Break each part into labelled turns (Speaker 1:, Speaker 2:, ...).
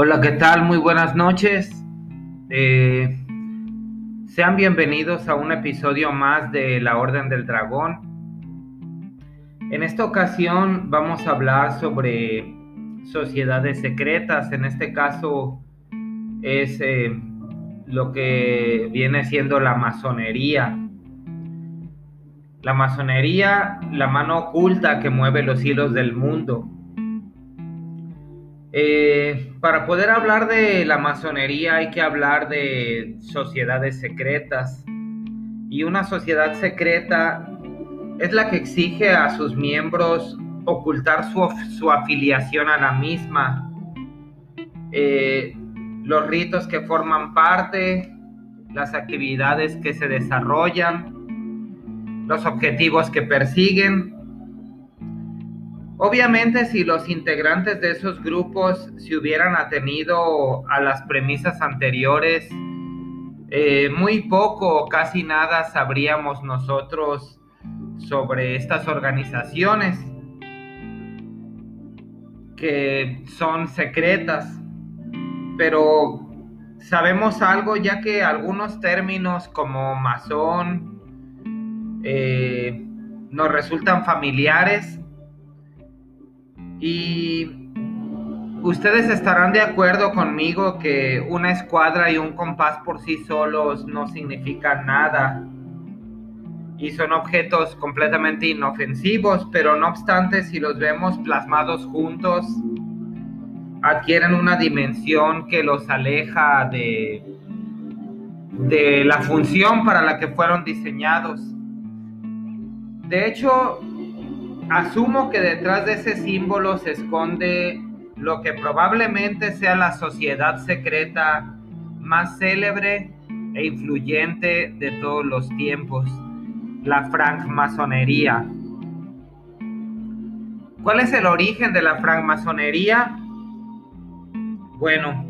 Speaker 1: Hola, ¿qué tal? Muy buenas noches. Eh, sean bienvenidos a un episodio más de La Orden del Dragón. En esta ocasión vamos a hablar sobre sociedades secretas. En este caso es eh, lo que viene siendo la masonería. La masonería, la mano oculta que mueve los hilos del mundo. Eh, para poder hablar de la masonería hay que hablar de sociedades secretas. Y una sociedad secreta es la que exige a sus miembros ocultar su, afiliación a la misma, eh, los ritos que forman parte, las actividades que se desarrollan, los objetivos que persiguen Obviamente si los integrantes de esos grupos se hubieran atenido a las premisas anteriores, eh, muy poco o casi nada sabríamos nosotros sobre estas organizaciones que son secretas, pero sabemos algo ya que algunos términos como masón eh, nos resultan familiares y ustedes estarán de acuerdo conmigo que una escuadra y un compás por sí solos no significan nada y son objetos completamente inofensivos, pero no obstante si los vemos plasmados juntos, adquieren una dimensión que los aleja de, de la función para la que fueron diseñados. De hecho, Asumo que detrás de ese símbolo se esconde lo que probablemente sea la sociedad secreta más célebre e influyente de todos los tiempos, la francmasonería. ¿Cuál es el origen de la francmasonería? Bueno,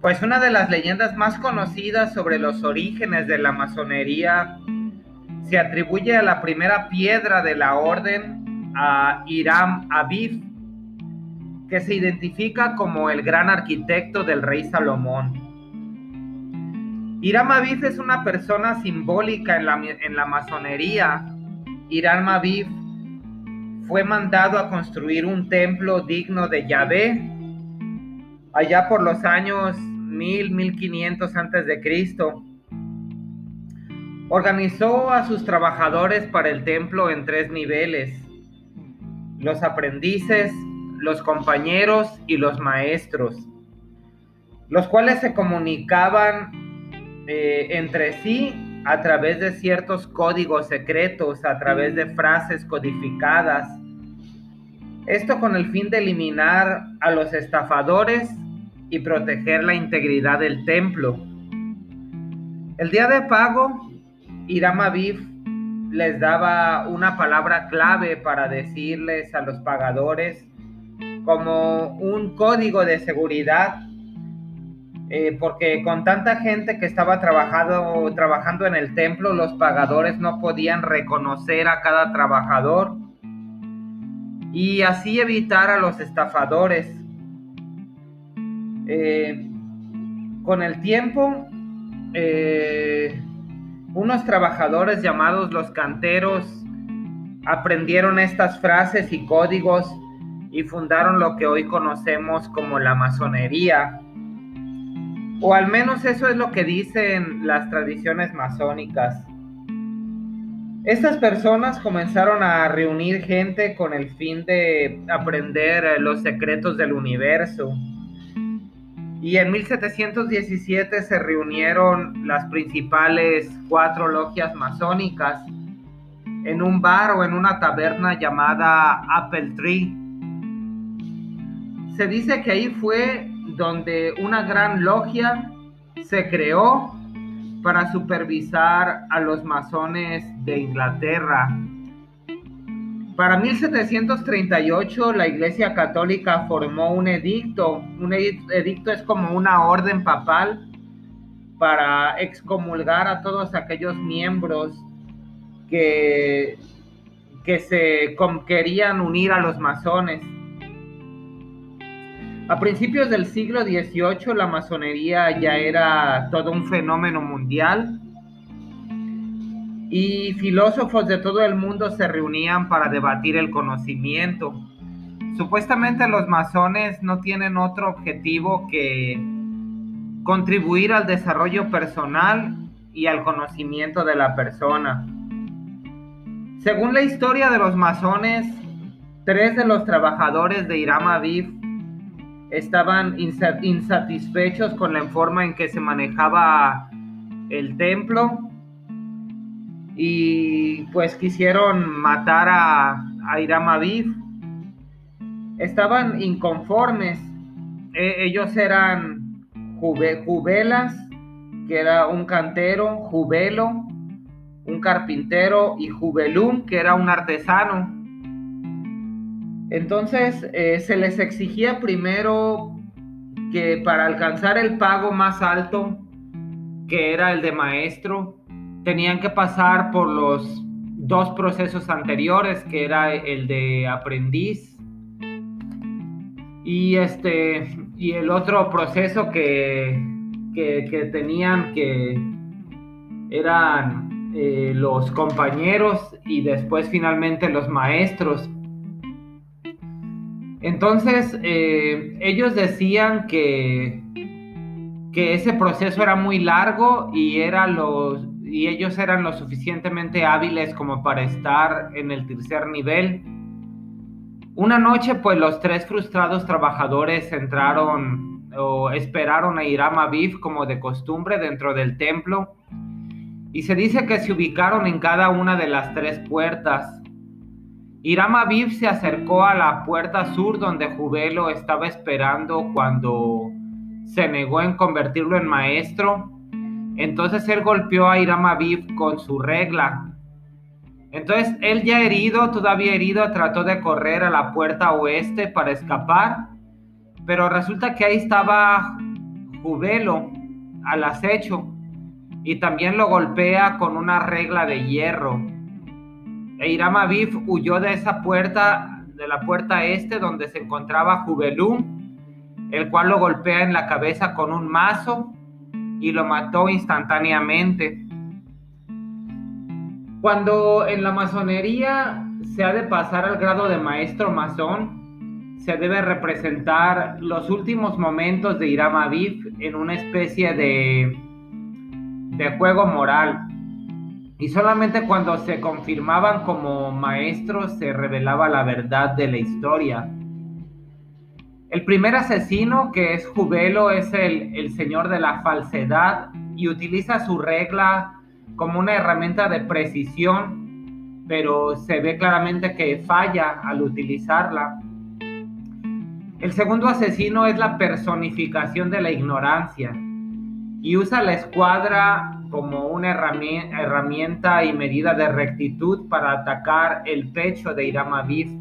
Speaker 1: pues una de las leyendas más conocidas sobre los orígenes de la masonería se atribuye a la primera piedra de la orden a Hiram Aviv, que se identifica como el gran arquitecto del rey Salomón. Hiram Aviv es una persona simbólica en la, en la masonería. Hiram Aviv fue mandado a construir un templo digno de Yahvé allá por los años 1000, 1500 antes de Cristo. Organizó a sus trabajadores para el templo en tres niveles los aprendices, los compañeros y los maestros, los cuales se comunicaban eh, entre sí a través de ciertos códigos secretos, a través de frases codificadas. Esto con el fin de eliminar a los estafadores y proteger la integridad del templo. El día de pago, Irama Aviv les daba una palabra clave para decirles a los pagadores como un código de seguridad, eh, porque con tanta gente que estaba trabajando, trabajando en el templo, los pagadores no podían reconocer a cada trabajador y así evitar a los estafadores. Eh, con el tiempo, eh, unos trabajadores llamados los canteros aprendieron estas frases y códigos y fundaron lo que hoy conocemos como la masonería. O al menos eso es lo que dicen las tradiciones masónicas. Estas personas comenzaron a reunir gente con el fin de aprender los secretos del universo y en 1717 se reunieron las principales cuatro logias masónicas en un bar o en una taberna llamada Apple Tree. Se dice que ahí fue donde una gran logia se creó para supervisar a los masones de Inglaterra para 1738 la Iglesia Católica formó un edicto. Un edicto es como una orden papal para excomulgar a todos aquellos miembros que, que se querían unir a los masones. A principios del siglo XVIII la masonería ya era todo un fenómeno mundial y filósofos de todo el mundo se reunían para debatir el conocimiento. Supuestamente los masones no tienen otro objetivo que contribuir al desarrollo personal y al conocimiento de la persona. Según la historia de los masones, tres de los trabajadores de Irama Aviv estaban insatisfechos con la forma en que se manejaba el templo y pues quisieron matar a, a Iram Aviv. Estaban inconformes. E, ellos eran Jubelas, que era un cantero, Jubelo, un carpintero, y Jubelum, que era un artesano. Entonces eh, se les exigía primero que para alcanzar el pago más alto, que era el de maestro, tenían que pasar por los dos procesos anteriores, que era el de aprendiz y este y el otro proceso que, que, tenían que eran eh, los compañeros y después finalmente los maestros. Entonces, eh, ellos decían que, que ese proceso era muy largo y, era los, y ellos eran lo suficientemente hábiles como para estar en el tercer nivel. Una noche, pues los tres frustrados trabajadores entraron o esperaron a Iram Aviv como de costumbre dentro del templo y se dice que se ubicaron en cada una de las tres puertas Hiram Aviv se acercó a la puerta sur donde Jubelo estaba esperando cuando se negó en convertirlo en maestro. Entonces él golpeó a Hiram Aviv con su regla. Entonces él ya herido, todavía herido, trató de correr a la puerta oeste para escapar. Pero resulta que ahí estaba Jubelo al acecho y también lo golpea con una regla de hierro. E Iram huyó de esa puerta, de la puerta este, donde se encontraba Jubelum, el cual lo golpea en la cabeza con un mazo y lo mató instantáneamente. Cuando en la masonería se ha de pasar al grado de maestro masón, se debe representar los últimos momentos de Iram Aviv en una especie de, de juego moral y solamente cuando se confirmaban como maestros se revelaba la verdad de la historia. El primer asesino, que es Jubelo, es el, el señor de la falsedad y utiliza su regla como una herramienta de precisión, pero se ve claramente que falla al utilizarla. El segundo asesino es la personificación de la ignorancia y usa la escuadra como una herramienta y medida de rectitud para atacar el pecho de Iram Aviv.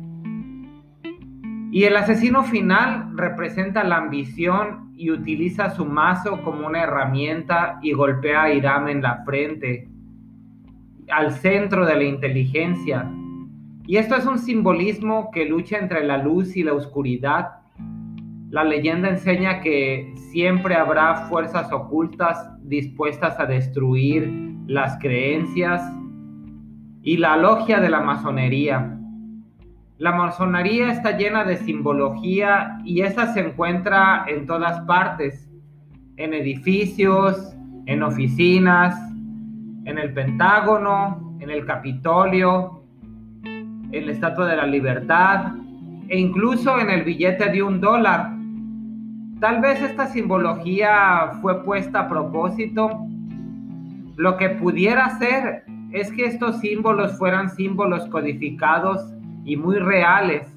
Speaker 1: Y el asesino final representa la ambición y utiliza su mazo como una herramienta y golpea a Iram en la frente, al centro de la inteligencia. Y esto es un simbolismo que lucha entre la luz y la oscuridad. La leyenda enseña que siempre habrá fuerzas ocultas dispuestas a destruir las creencias y la logia de la masonería. La masonería está llena de simbología y esa se encuentra en todas partes, en edificios, en oficinas, en el Pentágono, en el Capitolio, en la Estatua de la Libertad e incluso en el billete de un dólar Tal vez esta simbología fue puesta a propósito. Lo que pudiera ser es que estos símbolos fueran símbolos codificados y muy reales,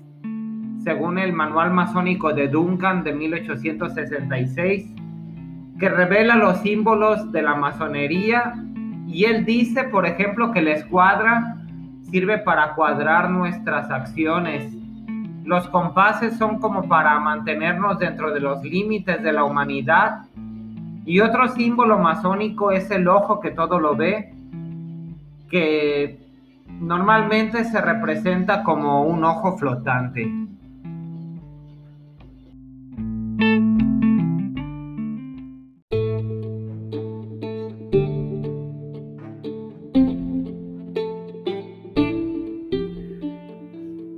Speaker 1: según el Manual Masónico de Duncan de 1866, que revela los símbolos de la masonería y él dice, por ejemplo, que la escuadra sirve para cuadrar nuestras acciones los compases son como para mantenernos dentro de los límites de la humanidad. Y otro símbolo masónico es el ojo que todo lo ve, que Normalmente se representa como un ojo flotante.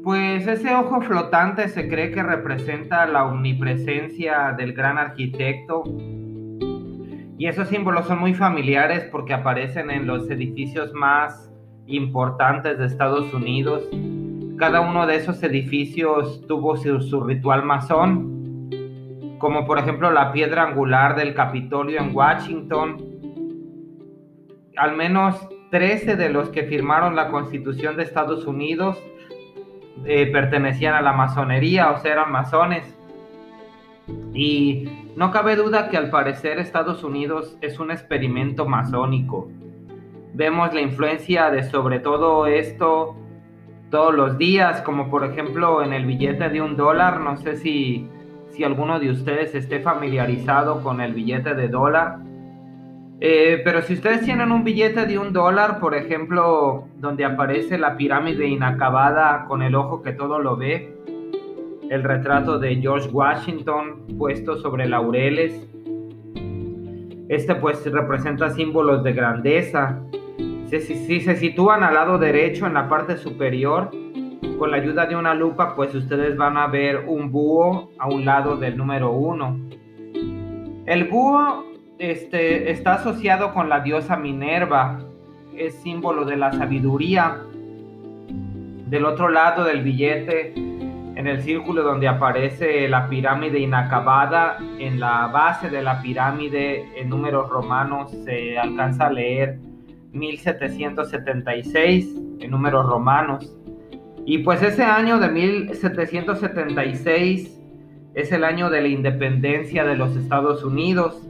Speaker 1: Pues ese ojo flotante se cree que representa la omnipresencia del gran arquitecto y esos símbolos son muy familiares porque aparecen en los edificios más importantes de Estados Unidos. Cada uno de esos edificios tuvo su, ritual masón, como por ejemplo la piedra angular del Capitolio en Washington. Al menos 13 de los que firmaron la Constitución de Estados Unidos eh, pertenecían a la masonería, o sea, eran masones. Y no cabe duda que al parecer Estados Unidos es un experimento masónico. Vemos la influencia de sobre todo esto todos los días, como por ejemplo en el billete de un dólar. No sé si, si alguno de ustedes esté familiarizado con el billete de dólar. Eh, pero si ustedes tienen un billete de un dólar, por ejemplo, donde aparece la pirámide inacabada con el ojo que todo lo ve, el retrato de George Washington puesto sobre laureles, este pues representa símbolos de grandeza. Si, si, se sitúan al lado derecho en la parte superior, con la ayuda de una lupa, pues ustedes van a ver un búho a un lado del número uno. El búho este, está asociado con la diosa Minerva, es símbolo de la sabiduría. Del otro lado del billete, en el círculo donde aparece la pirámide inacabada, en la base de la pirámide en números romanos se alcanza a leer 1776 en números romanos. Y pues ese año de 1776 es el año de la independencia de los Estados Unidos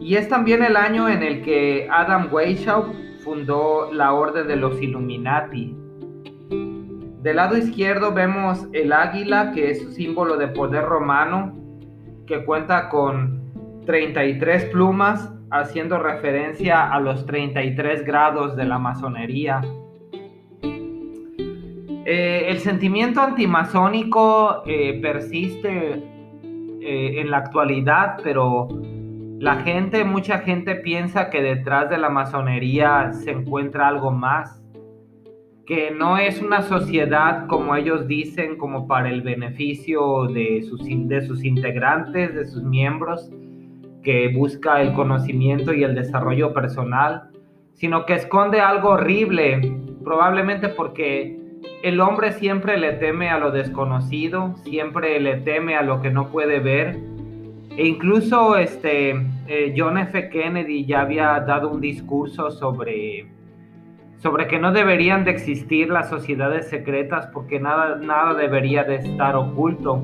Speaker 1: y es también el año en el que Adam Weishaupt fundó la Orden de los Illuminati. Del lado izquierdo vemos el águila, que es un símbolo de poder romano, que cuenta con 33 plumas, haciendo referencia a los 33 grados de la masonería. Eh, el sentimiento antimasónico eh, persiste eh, en la actualidad, pero la gente, mucha gente piensa que detrás de la masonería se encuentra algo más, que no es una sociedad como ellos dicen, como para el beneficio de sus, de sus integrantes, de sus miembros, que busca el conocimiento y el desarrollo personal, sino que esconde algo horrible, probablemente porque el hombre siempre le teme a lo desconocido, siempre le teme a lo que no puede ver e incluso este, eh, John F. Kennedy ya había dado un discurso sobre, sobre que no deberían de existir las sociedades secretas porque nada, nada debería de estar oculto.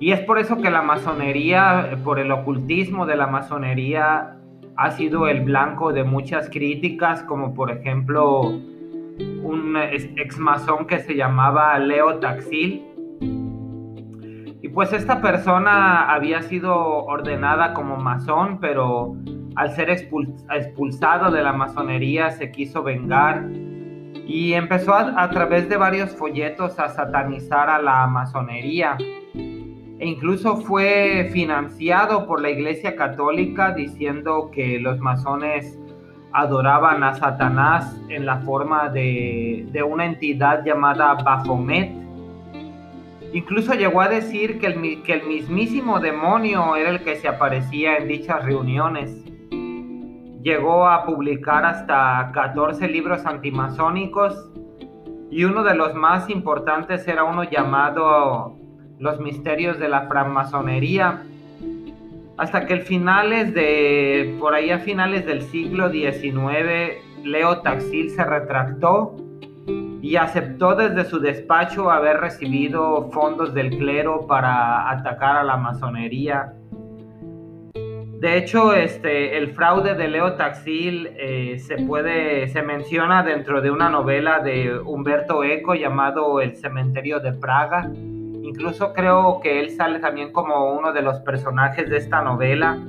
Speaker 1: Y es por eso que la masonería, por el ocultismo de la masonería, ha sido el blanco de muchas críticas, como por ejemplo un ex masón que se llamaba Leo Taxil, y pues esta persona había sido ordenada como masón, pero al ser expulsado de la masonería se quiso vengar y empezó a, través de varios folletos a satanizar a la masonería. E incluso fue financiado por la Iglesia Católica diciendo que los masones adoraban a Satanás en la forma de, de una entidad llamada Baphomet Incluso llegó a decir que el, que el mismísimo demonio era el que se aparecía en dichas reuniones. Llegó a publicar hasta 14 libros antimasónicos y uno de los más importantes era uno llamado Los misterios de la francmasonería. Hasta que el finales de, por ahí a finales del siglo XIX, Leo Taxil se retractó y aceptó desde su despacho haber recibido fondos del clero para atacar a la masonería. De hecho, este, el fraude de Leo Taxil eh, se puede, se menciona dentro de una novela de Humberto Eco llamado El cementerio de Praga. Incluso creo que él sale también como uno de los personajes de esta novela.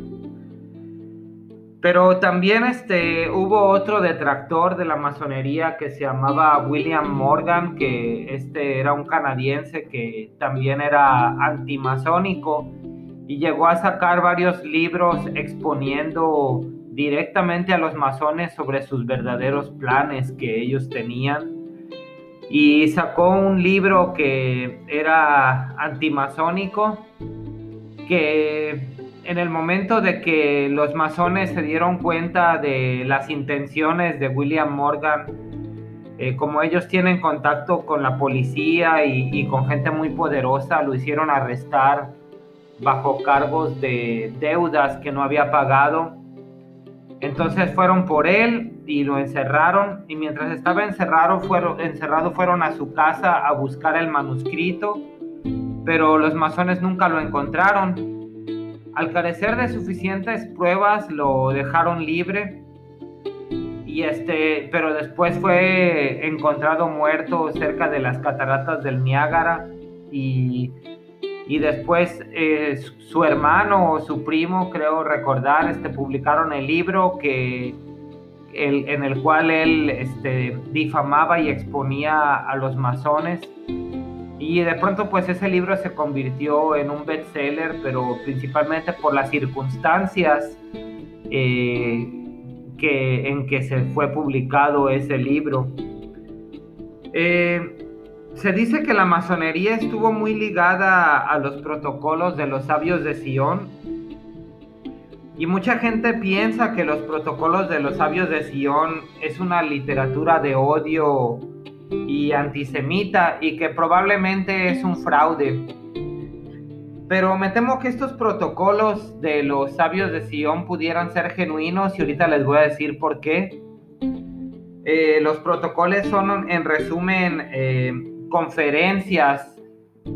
Speaker 1: Pero también este, hubo otro detractor de la masonería que se llamaba William Morgan, que este era un canadiense que también era antimasónico y llegó a sacar varios libros exponiendo directamente a los masones sobre sus verdaderos planes que ellos tenían. Y sacó un libro que era antimasónico, que en el momento de que los masones se dieron cuenta de las intenciones de William Morgan, eh, como ellos tienen contacto con la policía y, con gente muy poderosa, lo hicieron arrestar bajo cargos de deudas que no había pagado. Entonces fueron por él y lo encerraron y mientras estaba encerrado fueron, encerrado fueron a su casa a buscar el manuscrito, pero los masones nunca lo encontraron. Al carecer de suficientes pruebas lo dejaron libre y este, pero después fue encontrado muerto cerca de las cataratas del Niágara y, y después eh, su hermano o su primo, creo recordar, este, publicaron el libro que, en el cual él este, difamaba y exponía a los masones y de pronto pues ese libro se convirtió en un bestseller, pero principalmente por las circunstancias eh, en que se fue publicado ese libro. Eh, se dice que la masonería estuvo muy ligada a los protocolos de los sabios de Sion. Y mucha gente piensa que los protocolos de los sabios de Sion es una literatura de odio y antisemita y que probablemente es un fraude. Pero me temo que estos protocolos de los sabios de Sion pudieran ser genuinos y ahorita les voy a decir por qué. Eh, los protocolos son en resumen eh, conferencias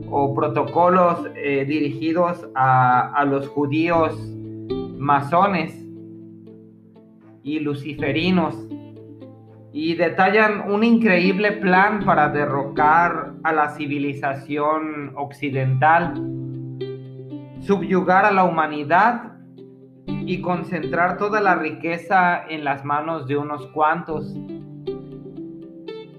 Speaker 1: o protocolos eh, dirigidos a, a los judíos masones y luciferinos y detallan un increíble plan para derrocar a la civilización occidental, subyugar a la humanidad y concentrar toda la riqueza en las manos de unos cuantos.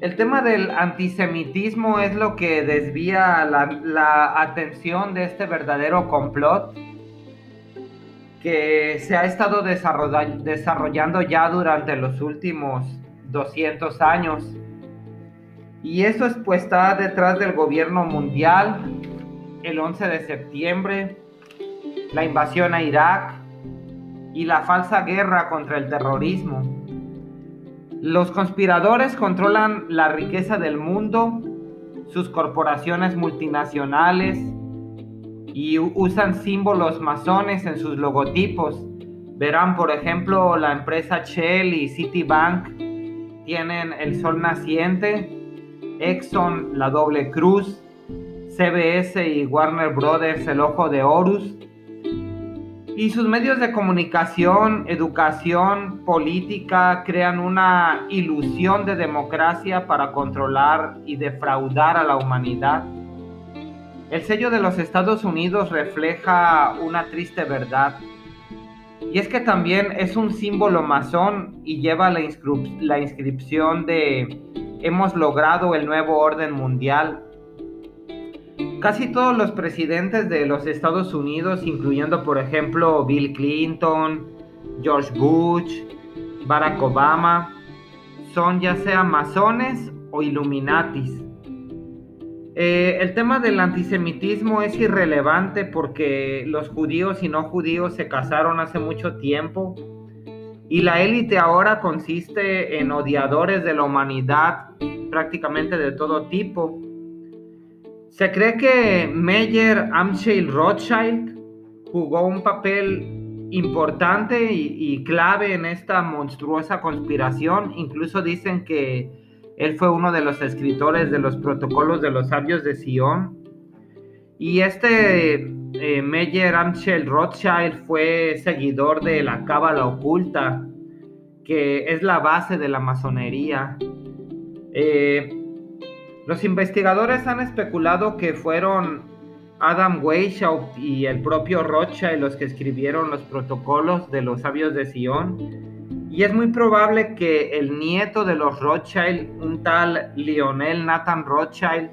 Speaker 1: El tema del antisemitismo es lo que desvía la, atención de este verdadero complot que se ha estado desarrollando ya durante los últimos 200 años. Y eso pues está detrás del gobierno mundial, el 11 de septiembre, la invasión a Irak y la falsa guerra contra el terrorismo. Los conspiradores controlan la riqueza del mundo, sus corporaciones multinacionales y usan símbolos masones en sus logotipos. Verán, por ejemplo, la empresa Shell y Citibank tienen el sol naciente, Exxon la doble cruz, CBS y Warner Brothers el ojo de Horus. Y sus medios de comunicación, educación, política crean una ilusión de democracia para controlar y defraudar a la humanidad. El sello de los Estados Unidos refleja una triste verdad y es que también es un símbolo masón y lleva la, la inscripción de hemos logrado el nuevo orden mundial. Casi todos los presidentes de los Estados Unidos, incluyendo por ejemplo Bill Clinton, George Bush, Barack Obama, son ya sea masones o illuminatis. Eh, el tema del antisemitismo es irrelevante porque los judíos y no judíos se casaron hace mucho tiempo y la élite ahora consiste en odiadores de la humanidad prácticamente de todo tipo. Se cree que Meyer Amschel Rothschild jugó un papel importante y clave en esta monstruosa conspiración. Incluso dicen que él fue uno de los escritores de los protocolos de los sabios de Sion. Y este eh, Meyer Amschel Rothschild fue seguidor de la cábala oculta, que es la base de la masonería. Eh, los investigadores han especulado que fueron Adam Weishaupt y el propio Rothschild los que escribieron los protocolos de los sabios de Sion y es muy probable que el nieto de los Rothschild, un tal Lionel Nathan Rothschild,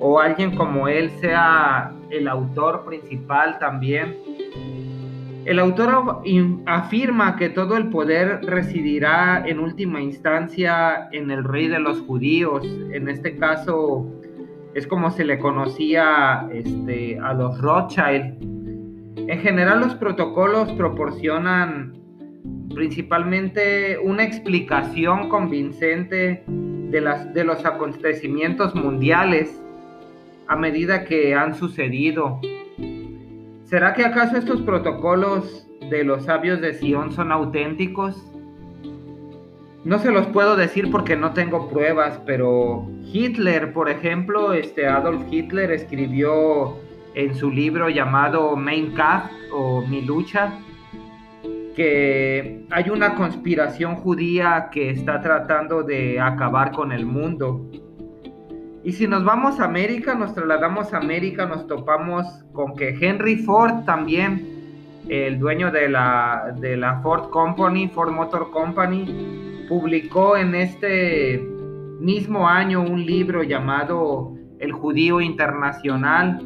Speaker 1: o alguien como él sea el autor principal también. El autor afirma que todo el poder residirá en última instancia en el rey de los judíos. En este caso es como se le conocía este, a los Rothschild. En general los protocolos proporcionan principalmente una explicación convincente de, las, de los acontecimientos mundiales a medida que han sucedido ¿Será que acaso estos protocolos de los sabios de Sion son auténticos? No se los puedo decir porque no tengo pruebas, pero Hitler, por ejemplo, este Adolf Hitler escribió en su libro llamado Mein Kampf o Mi lucha que hay una conspiración judía que está tratando de acabar con el mundo. Y si nos vamos a América, nos trasladamos a América, nos topamos con que Henry Ford también, el dueño de la, de la Ford Company, Ford Motor Company, publicó en este mismo año un libro llamado El Judío Internacional,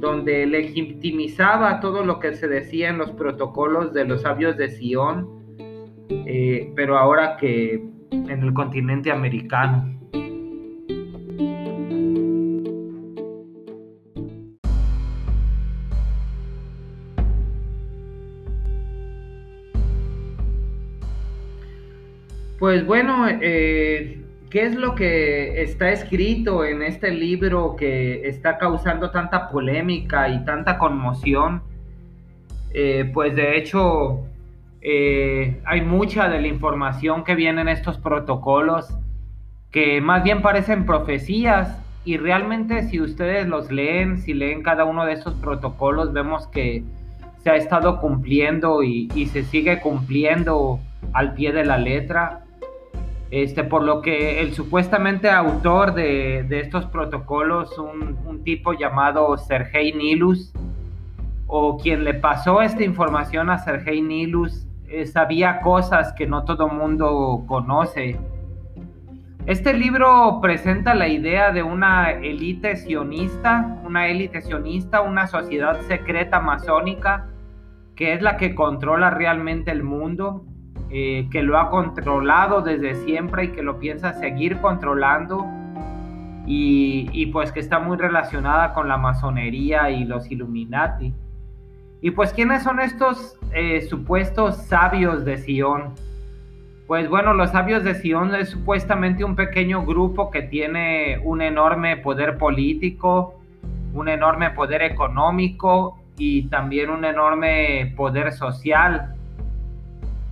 Speaker 1: donde legitimizaba todo lo que se decía en los protocolos de los sabios de Sion, eh, pero ahora que en el continente americano. Pues bueno, eh, ¿qué es lo que está escrito en este libro que está causando tanta polémica y tanta conmoción? Eh, pues de hecho, eh, hay mucha de la información que viene en estos protocolos que más bien parecen profecías y realmente si ustedes los leen, si leen cada uno de esos protocolos, vemos que se ha estado cumpliendo y se sigue cumpliendo al pie de la letra. Este, por lo que el supuestamente autor de, estos protocolos, un, tipo llamado Sergei Nilus, o quien le pasó esta información a Sergei Nilus, eh, sabía cosas que no todo mundo conoce. Este libro presenta la idea de una élite sionista, una élite sionista, una sociedad secreta masónica, que es la que controla realmente el mundo, eh, que lo ha controlado desde siempre y que lo piensa seguir controlando y, pues que está muy relacionada con la masonería y los Illuminati. Y pues ¿quiénes son estos eh, supuestos sabios de Sion? Pues bueno, los sabios de Sion es supuestamente un pequeño grupo que tiene un enorme poder político, un enorme poder económico y también un enorme poder social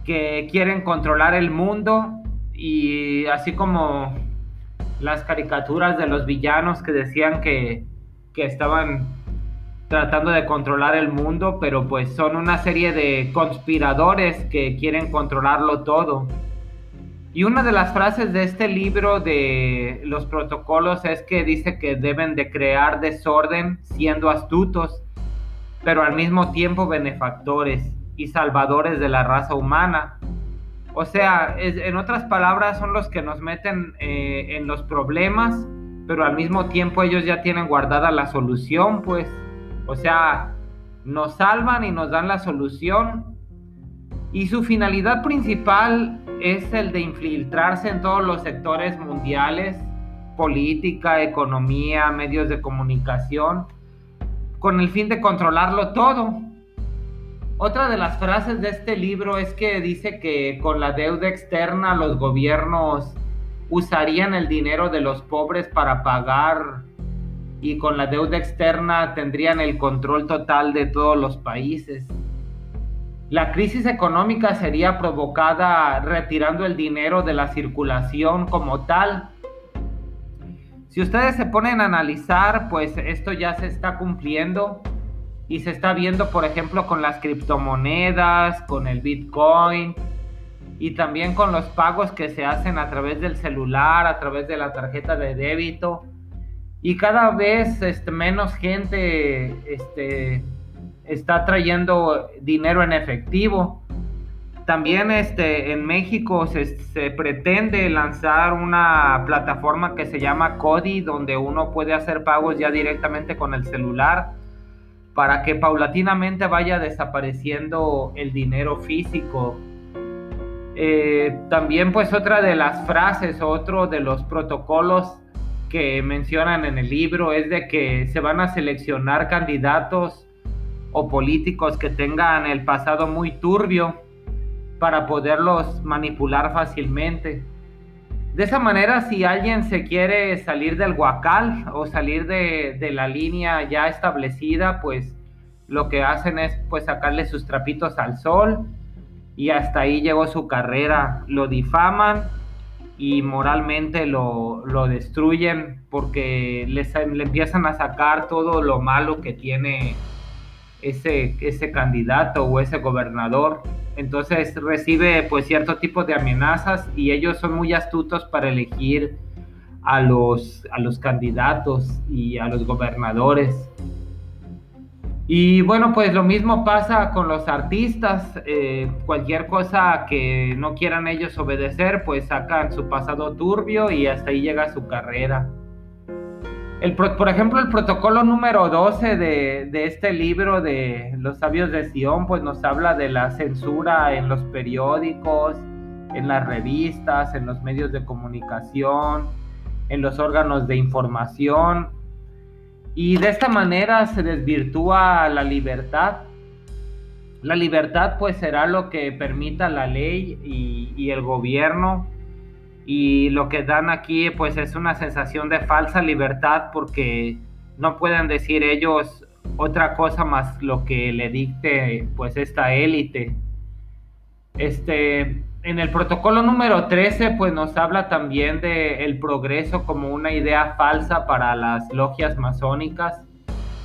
Speaker 1: que quieren controlar el mundo y así como las caricaturas de los villanos que decían que, que estaban tratando de controlar el mundo, pero pues son una serie de conspiradores que quieren controlarlo todo. Y una de las frases de este libro de los protocolos es que dice que deben de crear desorden siendo astutos, pero al mismo tiempo benefactores y salvadores de la raza humana. O sea, en otras palabras, son los que nos meten eh, en los problemas, pero al mismo tiempo ellos ya tienen guardada la solución, pues. O sea, nos salvan y nos dan la solución. Y su finalidad principal es el de infiltrarse en todos los sectores mundiales, política, economía, medios de comunicación, con el fin de controlarlo todo. Otra de las frases de este libro es que dice que con la deuda externa los gobiernos usarían el dinero de los pobres para pagar y con la deuda externa tendrían el control total de todos los países. La crisis económica sería provocada retirando el dinero de la circulación como tal. Si ustedes se ponen a analizar, pues esto ya se está cumpliendo y se está viendo, por ejemplo, con las criptomonedas, con el Bitcoin y también con los pagos que se hacen a través del celular, a través de la tarjeta de débito. Y cada vez este, menos gente este, está trayendo dinero en efectivo. También este, en México se, se, pretende lanzar una plataforma que se llama Cody, donde uno puede hacer pagos ya directamente con el celular para que paulatinamente vaya desapareciendo el dinero físico. Eh, también pues otra de las frases, otro de los protocolos que mencionan en el libro es de que se van a seleccionar candidatos o políticos que tengan el pasado muy turbio para poderlos manipular fácilmente. De esa manera, si alguien se quiere salir del guacal o salir de, de, la línea ya establecida, pues lo que hacen es pues sacarle sus trapitos al sol y hasta ahí llegó su carrera. Lo difaman y moralmente lo, lo destruyen porque les, le empiezan a sacar todo lo malo que tiene ese, ese candidato o ese gobernador. Entonces recibe pues cierto tipo de amenazas y ellos son muy astutos para elegir a los, a los candidatos y a los gobernadores. Y bueno, pues lo mismo pasa con los artistas. Eh, cualquier cosa que no quieran ellos obedecer, pues sacan su pasado turbio y hasta ahí llega su carrera. El, por ejemplo, el protocolo número 12 de, de, este libro de Los Sabios de Sion, pues nos habla de la censura en los periódicos, en las revistas, en los medios de comunicación, en los órganos de información y de esta manera se desvirtúa la libertad. La libertad pues será lo que permita la ley y, el gobierno. Y lo que dan aquí pues es una sensación de falsa libertad porque no pueden decir ellos otra cosa más lo que le dicte pues esta élite. Este, en el protocolo número 13, pues nos habla también de el progreso como una idea falsa para las logias masónicas,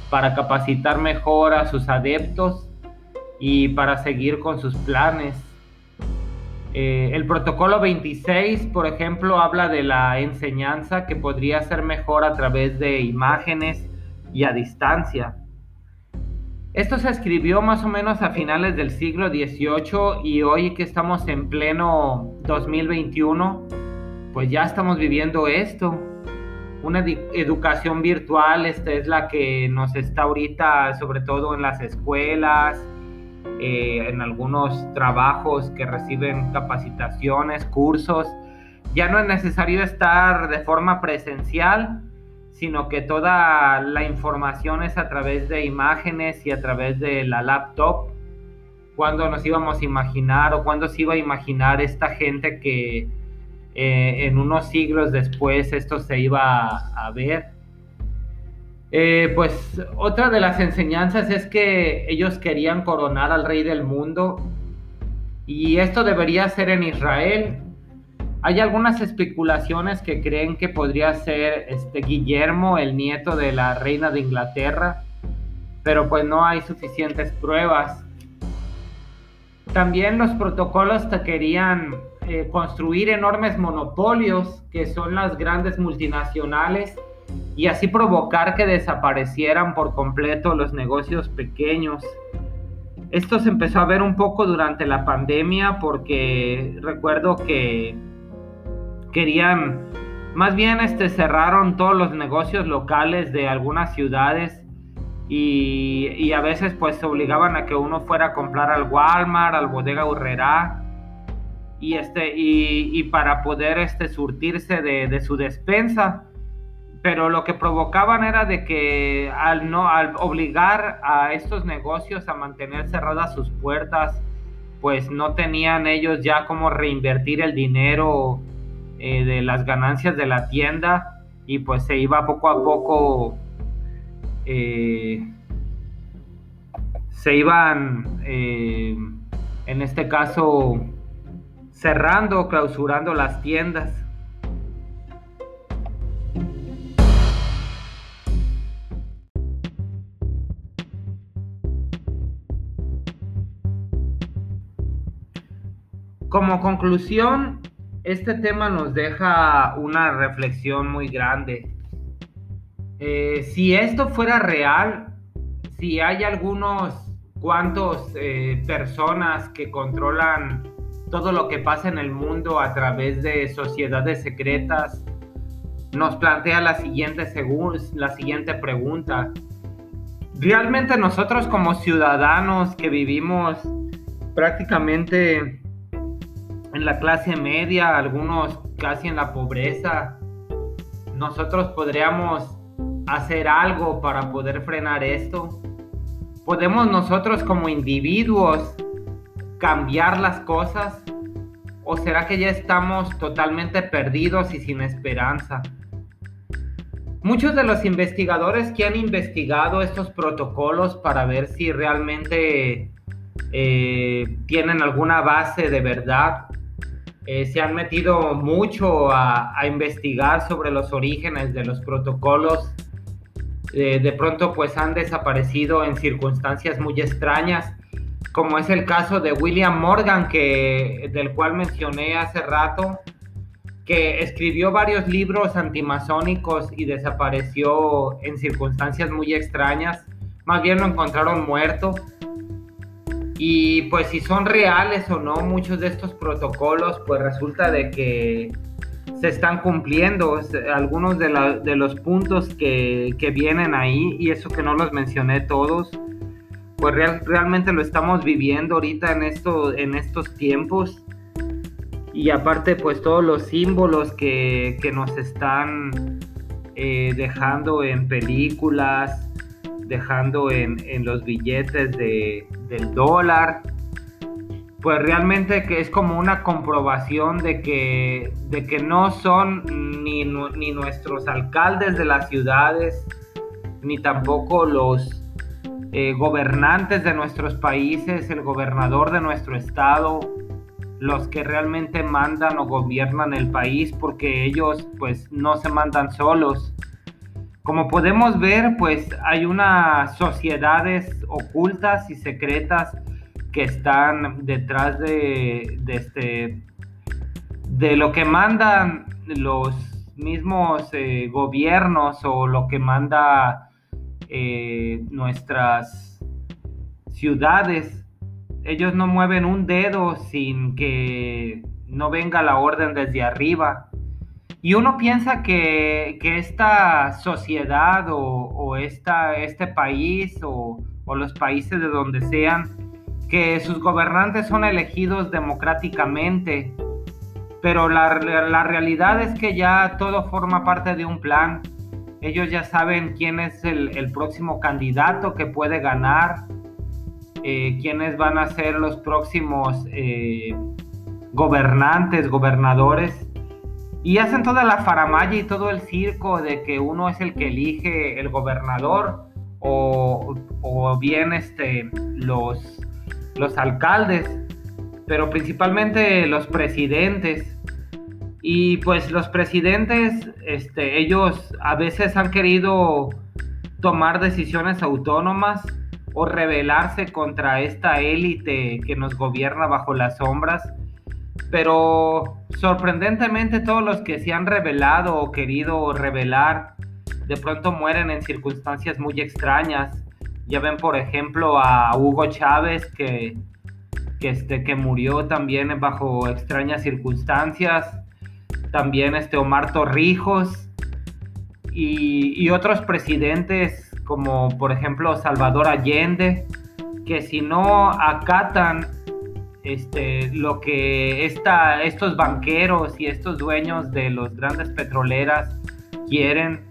Speaker 1: para capacitar mejor a sus adeptos y para seguir con sus planes. Eh, el protocolo 26, por ejemplo, habla de la enseñanza que podría ser mejor a través de imágenes y a distancia. Esto se escribió más o menos a finales del siglo XVIII y hoy que estamos en pleno 2021, pues ya estamos viviendo esto. Una educación virtual esta es la que nos está ahorita, sobre todo en las escuelas, eh, en algunos trabajos que reciben capacitaciones, cursos. Ya no es necesario estar de forma presencial, sino que toda la información es a través de imágenes y a través de la laptop. Cuando nos íbamos a imaginar o cuando se iba a imaginar esta gente que eh, en unos siglos después esto se iba a, ver. Eh, pues otra de las enseñanzas es que ellos querían coronar al rey del mundo y esto debería ser en Israel, hay algunas especulaciones que creen que podría ser este Guillermo, el nieto de la reina de Inglaterra, pero pues no hay suficientes pruebas. También los protocolos te querían eh, construir enormes monopolios, que son las grandes multinacionales, y así provocar que desaparecieran por completo los negocios pequeños. Esto se empezó a ver un poco durante la pandemia porque recuerdo que querían, más bien este, cerraron todos los negocios locales de algunas ciudades y, a veces pues obligaban a que uno fuera a comprar al Walmart, al Bodega Urrera y, este, y, para poder este, surtirse de, su despensa. Pero lo que provocaban era de que al, no, al obligar a estos negocios a mantener cerradas sus puertas, pues no tenían ellos ya como reinvertir el dinero eh, de las ganancias de la tienda y pues se iba poco a poco, eh, se iban, eh, en este caso, cerrando, clausurando las tiendas. Como conclusión, este tema nos deja una reflexión muy grande. Eh, si esto fuera real, si hay algunos cuantos eh, personas que controlan todo lo que pasa en el mundo a través de sociedades secretas, nos plantea la siguiente, la siguiente pregunta. realmente nosotros como ciudadanos que vivimos prácticamente en la clase media, algunos casi en la pobreza, nosotros podríamos hacer algo para poder frenar esto. ¿Podemos nosotros como individuos cambiar las cosas? ¿O será que ya estamos totalmente perdidos y sin esperanza? Muchos de los investigadores que han investigado estos protocolos para ver si realmente eh, tienen alguna base de verdad, eh, se han metido mucho a, investigar sobre los orígenes de los protocolos. Eh, de pronto pues han desaparecido en circunstancias muy extrañas, como es el caso de William Morgan, que, del cual mencioné hace rato, que escribió varios libros antimasónicos y desapareció en circunstancias muy extrañas. Más bien lo encontraron muerto. Y pues si son reales o no muchos de estos protocolos, pues resulta de que se están cumpliendo. Algunos de, los puntos que, vienen ahí y eso que no los mencioné todos, pues realmente lo estamos viviendo ahorita en, esto, en estos tiempos. Y aparte pues todos los símbolos que, nos están eh, dejando en películas, dejando en, los billetes de, del dólar, pues realmente que es como una comprobación de que, de que no son ni, ni nuestros alcaldes de las ciudades, ni tampoco los eh, gobernantes de nuestros países, el gobernador de nuestro estado, los que realmente mandan o gobiernan el país porque ellos pues no se mandan solos. Como podemos ver, pues hay unas sociedades ocultas y secretas que están detrás de, este, de lo que mandan los mismos eh, gobiernos o lo que manda eh, nuestras ciudades ellos no mueven un dedo sin que no venga la orden desde arriba. Y uno piensa que, esta sociedad o, este país o, los países de donde sean, que sus gobernantes son elegidos democráticamente, pero la, realidad es que ya todo forma parte de un plan. Ellos ya saben quién es el próximo candidato que puede ganar, eh, quiénes van a ser los próximos eh, gobernantes, gobernadores, y hacen toda la faramaya y todo el circo de que uno es el que elige el gobernador o, bien este, los, los alcaldes, pero principalmente los presidentes. Y pues los presidentes, este, ellos a veces han querido tomar decisiones autónomas o rebelarse contra esta élite que nos gobierna bajo las sombras. Pero sorprendentemente todos los que se han rebelado o querido rebelar de pronto mueren en circunstancias muy extrañas. Ya ven por ejemplo a Hugo Chávez que, que, este, que murió también bajo extrañas circunstancias. También este Omar Torrijos y, y otros presidentes como por ejemplo Salvador Allende, que si no acatan este, lo que estos banqueros y estos dueños de los grandes petroleras quieren,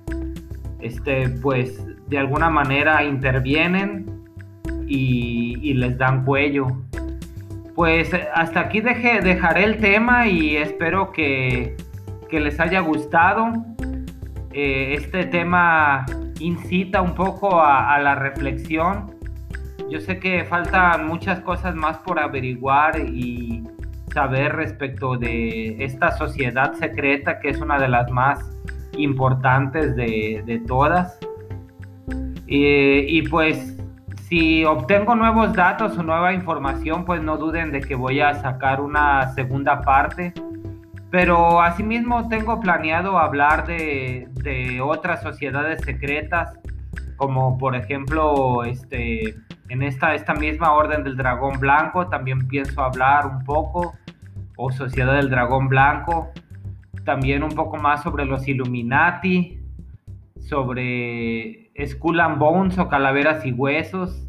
Speaker 1: este, pues de alguna manera intervienen y, les dan cuello. Pues hasta aquí dejaré el tema y espero que, les haya gustado. Eh, este tema incita un poco a, la reflexión. Yo sé que faltan muchas cosas más por averiguar y saber respecto de esta sociedad secreta que es una de las más importantes de, todas. y pues si obtengo nuevos datos o nueva información, pues no duden de que voy a sacar una segunda parte. Pero asimismo tengo planeado hablar de, otras sociedades secretas, como por ejemplo este, en esta, esta misma Orden del Dragón Blanco, también pienso hablar un poco, o Sociedad del Dragón Blanco, también un poco más sobre los Illuminati, sobre Skull and Bones o Calaveras y Huesos,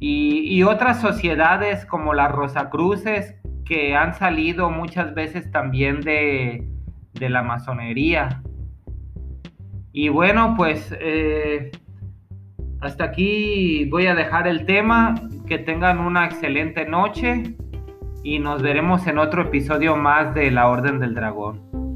Speaker 1: y, otras sociedades como las Rosacruces que han salido muchas veces también de, la masonería. Y bueno, pues eh, hasta aquí voy a dejar el tema. Que tengan una excelente noche y nos veremos en otro episodio más de La Orden del Dragón.